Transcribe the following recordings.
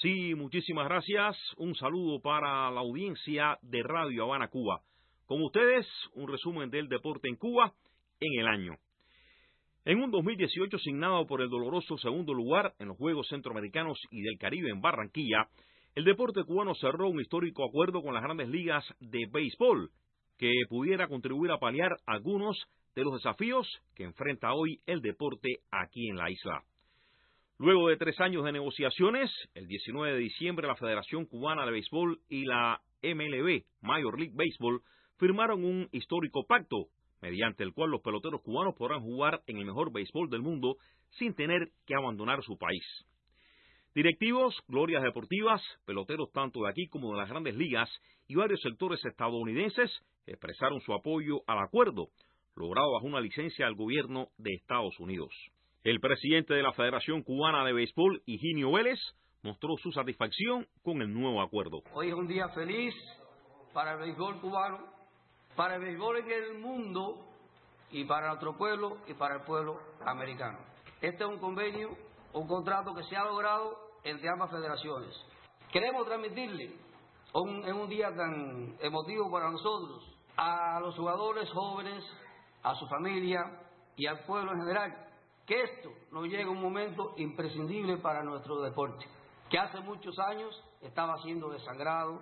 Sí, muchísimas gracias. Un saludo para la audiencia de Radio Habana, Cuba. Con ustedes, un resumen del deporte en Cuba en el año. En un 2018 asignado por el doloroso segundo lugar en los Juegos Centroamericanos y del Caribe en Barranquilla, el deporte cubano cerró un histórico acuerdo con las grandes ligas de béisbol que pudiera contribuir a paliar algunos de los desafíos que enfrenta hoy el deporte aquí en la isla. Luego de tres años de negociaciones, el 19 de diciembre la Federación Cubana de Béisbol y la MLB, Major League Baseball, firmaron un histórico pacto, mediante el cual los peloteros cubanos podrán jugar en el mejor béisbol del mundo sin tener que abandonar su país. Directivos, glorias deportivas, peloteros tanto de aquí como de las grandes ligas y varios sectores estadounidenses expresaron su apoyo al acuerdo, logrado bajo una licencia del gobierno de Estados Unidos. El presidente de la Federación Cubana de Béisbol, Higinio Vélez, mostró su satisfacción con el nuevo acuerdo. Hoy es un día feliz para el béisbol cubano, para el béisbol en el mundo y para nuestro pueblo y para el pueblo americano. Este es un convenio, un contrato que se ha logrado entre ambas federaciones. Queremos transmitirle en un día tan emotivo para nosotros a los jugadores jóvenes, a su familia y al pueblo en general que esto nos llega un momento imprescindible para nuestro deporte, que hace muchos años estaba siendo desangrado,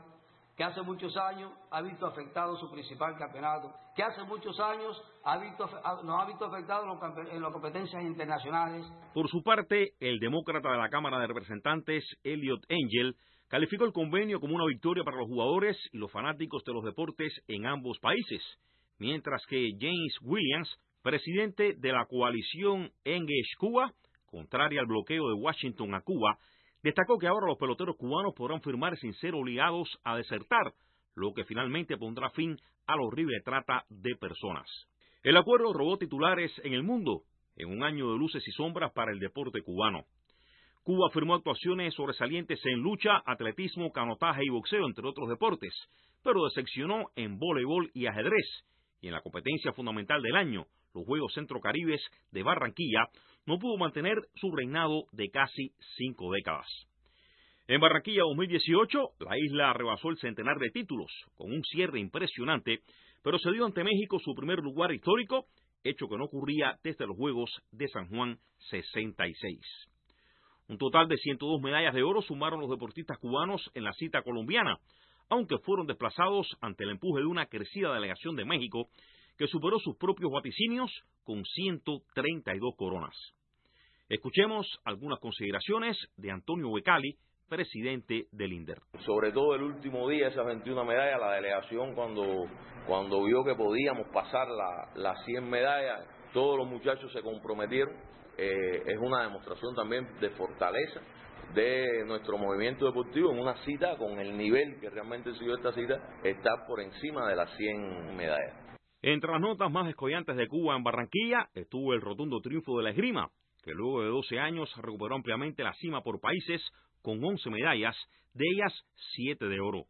que hace muchos años ha visto afectado su principal campeonato, que hace muchos años ha visto, nos ha visto afectado en las competencias internacionales. Por su parte, el demócrata de la Cámara de Representantes, Elliot Angel, calificó el convenio como una victoria para los jugadores y los fanáticos de los deportes en ambos países, mientras que James Williams presidente de la coalición Engage Cuba, contraria al bloqueo de Washington a Cuba, destacó que ahora los peloteros cubanos podrán firmar sin ser obligados a desertar, lo que finalmente pondrá fin a la horrible trata de personas. El acuerdo robó titulares en el mundo, en un año de luces y sombras para el deporte cubano. Cuba firmó actuaciones sobresalientes en lucha, atletismo, canotaje y boxeo, entre otros deportes, pero decepcionó en voleibol y ajedrez, y en la competencia fundamental del año, los Juegos Centrocaribes de Barranquilla, no pudo mantener su reinado de casi cinco décadas. En Barranquilla 2018, la isla rebasó el centenar de títulos, con un cierre impresionante, pero se dio ante México su primer lugar histórico, hecho que no ocurría desde los Juegos de San Juan 66. Un total de 102 medallas de oro sumaron los deportistas cubanos en la cita colombiana, aunque fueron desplazados ante el empuje de una crecida delegación de México que superó sus propios vaticinios con 132 coronas. Escuchemos algunas consideraciones de Antonio Becali, presidente del INDER. Sobre todo el último día, esas 21 medallas, la delegación cuando, cuando vio que podíamos pasar las 100 medallas, todos los muchachos se comprometieron. Eh, es una demostración también de fortaleza de nuestro movimiento deportivo en una cita con el nivel que realmente siguió esta cita, está por encima de las 100 medallas. Entre las notas más escollantes de Cuba en Barranquilla estuvo el rotundo triunfo de la esgrima, que luego de 12 años recuperó ampliamente la cima por países con 11 medallas, de ellas 7 de oro.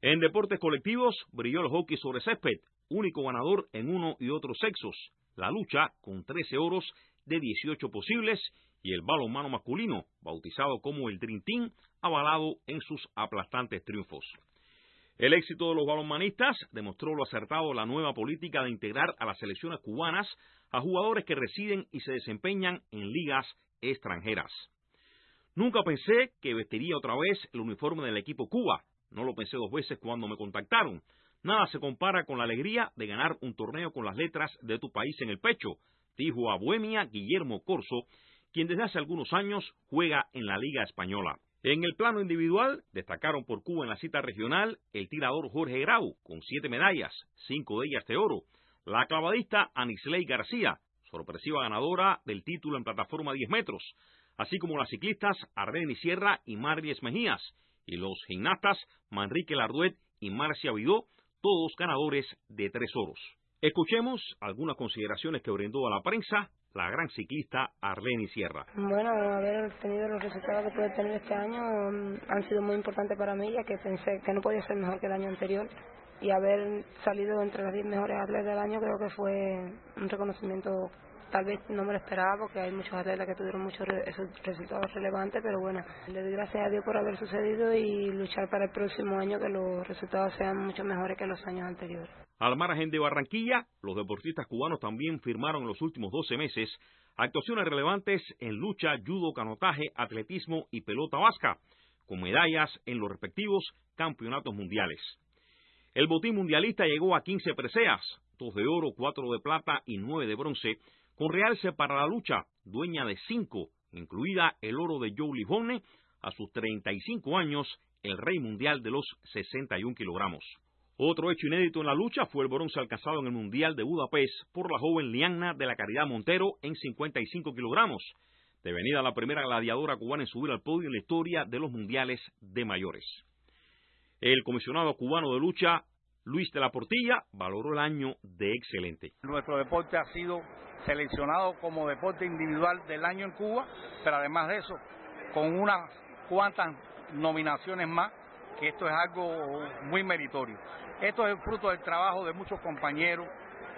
En deportes colectivos brilló el hockey sobre césped, único ganador en uno y otros sexos, la lucha con 13 oros de 18 posibles y el balonmano masculino, bautizado como el Team, avalado en sus aplastantes triunfos. El éxito de los balonmanistas demostró lo acertado de la nueva política de integrar a las selecciones cubanas a jugadores que residen y se desempeñan en ligas extranjeras. Nunca pensé que vestiría otra vez el uniforme del equipo Cuba. No lo pensé dos veces cuando me contactaron. Nada se compara con la alegría de ganar un torneo con las letras de tu país en el pecho, dijo a Bohemia Guillermo Corso, quien desde hace algunos años juega en la Liga Española. En el plano individual, destacaron por Cuba en la cita regional el tirador Jorge Grau, con siete medallas, cinco de ellas de oro, la clavadista Anisley García, sorpresiva ganadora del título en plataforma 10 metros, así como las ciclistas Arlene Sierra y Marlies Mejías, y los gimnastas Manrique Larduet y Marcia Vidó, todos ganadores de tres oros. Escuchemos algunas consideraciones que brindó a la prensa la gran ciclista Arlene Sierra. Bueno, haber tenido los resultados que pude tener este año mm, han sido muy importantes para mí, ya que pensé que no podía ser mejor que el año anterior. Y haber salido entre las 10 mejores atletas del año creo que fue un reconocimiento tal vez no me lo esperaba porque hay muchos atletas que tuvieron muchos resultados relevantes, pero bueno, le doy gracias a Dios por haber sucedido y luchar para el próximo año que los resultados sean mucho mejores que los años anteriores. Al margen de Barranquilla, los deportistas cubanos también firmaron en los últimos 12 meses actuaciones relevantes en lucha, judo, canotaje, atletismo y pelota vasca, con medallas en los respectivos campeonatos mundiales. El botín mundialista llegó a 15 preseas, dos de oro, cuatro de plata y nueve de bronce, con realce para la lucha, dueña de cinco, incluida el oro de Joe Lijone, a sus 35 años, el rey mundial de los 61 kilogramos. Otro hecho inédito en la lucha fue el bronce alcanzado en el Mundial de Budapest por la joven Liana de la Caridad Montero en 55 kilogramos, devenida la primera gladiadora cubana en subir al podio en la historia de los mundiales de mayores. El comisionado cubano de lucha, Luis de la Portilla, valoró el año de excelente. Nuestro deporte ha sido seleccionado como deporte individual del año en Cuba, pero además de eso, con unas cuantas nominaciones más, que esto es algo muy meritorio. Esto es fruto del trabajo de muchos compañeros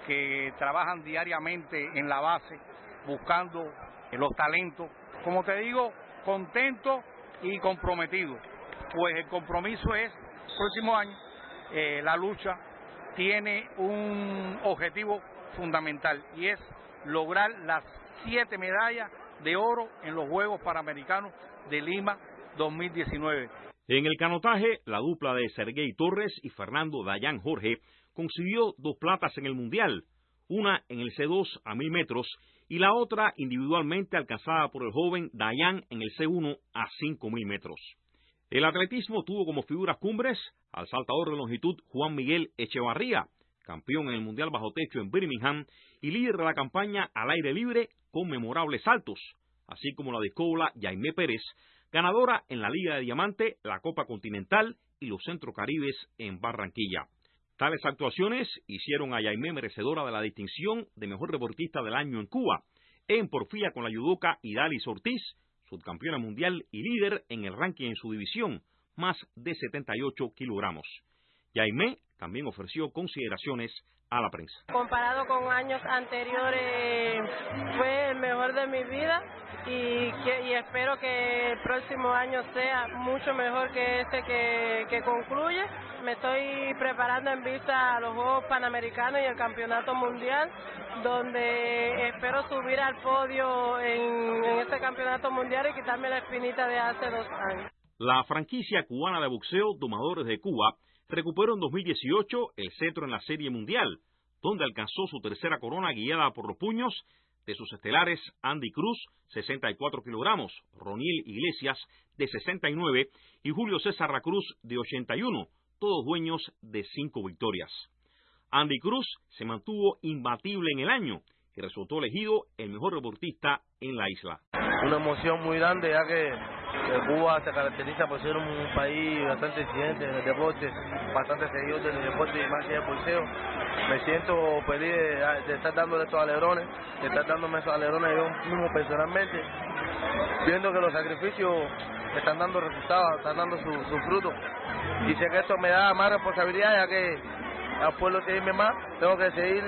que trabajan diariamente en la base, buscando los talentos. Como te digo, contento y comprometido, pues el compromiso es próximo año eh, la lucha tiene un objetivo fundamental y es lograr las siete medallas de oro en los Juegos Panamericanos de Lima 2019. En el canotaje, la dupla de Sergei Torres y Fernando Dayan Jorge consiguió dos platas en el Mundial, una en el C2 a mil metros y la otra individualmente alcanzada por el joven Dayan en el C1 a cinco mil metros. El atletismo tuvo como figuras cumbres al saltador de longitud Juan Miguel Echevarría, campeón en el Mundial Bajo Techo en Birmingham y líder de la campaña al aire libre con memorables saltos, así como la discóbola Jaime Pérez, ganadora en la Liga de Diamante, la Copa Continental y los Centro Caribes en Barranquilla. Tales actuaciones hicieron a Jaime merecedora de la distinción de mejor deportista del año en Cuba, en porfía con la yudoca Idalis Ortiz, subcampeona mundial y líder en el ranking en su división, más de 78 kilogramos. Yaimé también ofreció consideraciones a la prensa. Comparado con años anteriores, fue el mejor de mi vida y, y espero que el próximo año sea mucho mejor que este que, que concluye. Me estoy preparando en vista a los Juegos Panamericanos y el Campeonato Mundial, donde espero subir al podio en, en este Campeonato Mundial y quitarme la espinita de hace dos años. La franquicia cubana de boxeo Domadores de Cuba recuperó en 2018 el cetro en la Serie Mundial, donde alcanzó su tercera corona guiada por los puños de sus estelares Andy Cruz, 64 kilogramos, Roniel Iglesias, de 69, y Julio César Racruz, de 81, todos dueños de cinco victorias. Andy Cruz se mantuvo imbatible en el año y resultó elegido el mejor deportista en la isla. Una emoción muy grande ya que Cuba se caracteriza por ser un país bastante exigente en el deporte, bastante seguidor del deporte y más que el bolseo. Me siento feliz de, estar dándole estos alerones, de estar dándome esos alerones yo mismo personalmente, viendo que los sacrificios están dando resultados, están dando sus su frutos. Y sé que esto me da más responsabilidad ya que al pueblo seguirme más, tengo que seguir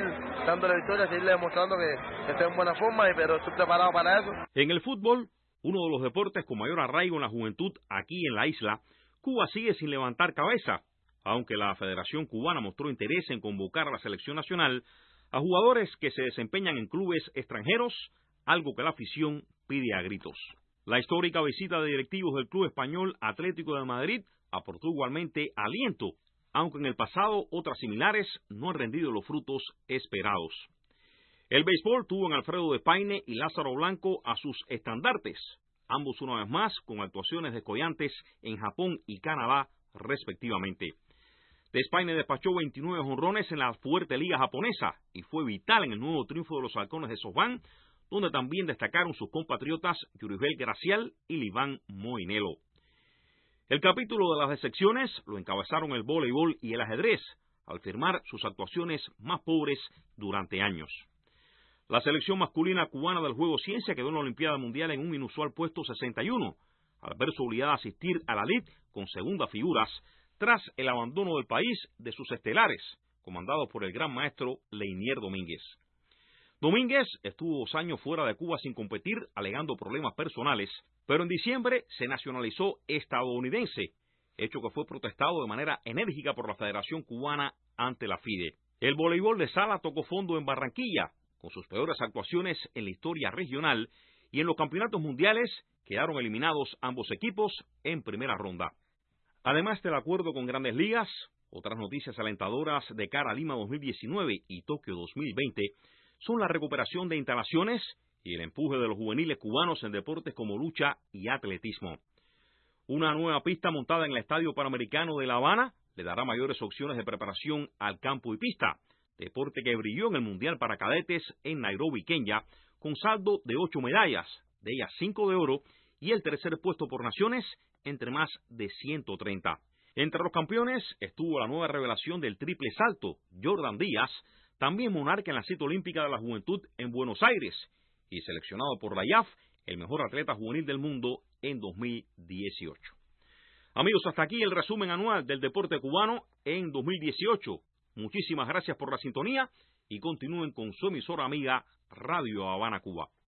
dándole victoria, seguirle demostrando que, que estoy en buena forma, pero estoy preparado para eso. En el fútbol, uno de los deportes con mayor arraigo en la juventud aquí en la isla, Cuba sigue sin levantar cabeza, aunque la Federación Cubana mostró interés en convocar a la selección nacional a jugadores que se desempeñan en clubes extranjeros, algo que la afición pide a gritos. La histórica visita de directivos del Club Español Atlético de Madrid aportó igualmente aliento, aunque en el pasado otras similares no han rendido los frutos esperados. El béisbol tuvo en Alfredo de Paine y Lázaro Blanco a sus estandartes, ambos una vez más con actuaciones descollantes en Japón y Canadá, respectivamente. Despaine despachó 29 honrones en la fuerte liga japonesa y fue vital en el nuevo triunfo de los halcones de Sofán, donde también destacaron sus compatriotas Yuribel Gracial y Liván Moinelo. El capítulo de las decepciones lo encabezaron el voleibol y el ajedrez, al firmar sus actuaciones más pobres durante años. La selección masculina cubana del juego ciencia quedó en la Olimpiada Mundial en un inusual puesto 61, al verse obligada a asistir a la LID con segundas figuras tras el abandono del país de sus estelares, comandados por el gran maestro Leinier Domínguez. Domínguez estuvo dos años fuera de Cuba sin competir, alegando problemas personales, pero en diciembre se nacionalizó estadounidense, hecho que fue protestado de manera enérgica por la Federación Cubana ante la FIDE. El voleibol de sala tocó fondo en Barranquilla, con sus peores actuaciones en la historia regional, y en los campeonatos mundiales quedaron eliminados ambos equipos en primera ronda. Además del acuerdo con grandes ligas, otras noticias alentadoras de cara a Lima 2019 y Tokio 2020 son la recuperación de instalaciones y el empuje de los juveniles cubanos en deportes como lucha y atletismo. Una nueva pista montada en el Estadio Panamericano de La Habana le dará mayores opciones de preparación al campo y pista, deporte que brilló en el Mundial para Cadetes en Nairobi, Kenia, con saldo de ocho medallas, de ellas cinco de oro, y el tercer puesto por naciones entre más de 130. Entre los campeones estuvo la nueva revelación del triple salto, Jordan Díaz, también monarca en la cita olímpica de la juventud en Buenos Aires y seleccionado por la IAF, el mejor atleta juvenil del mundo en 2018. Amigos, hasta aquí el resumen anual del deporte cubano en 2018. Muchísimas gracias por la sintonía y continúen con su emisora amiga Radio Habana Cuba.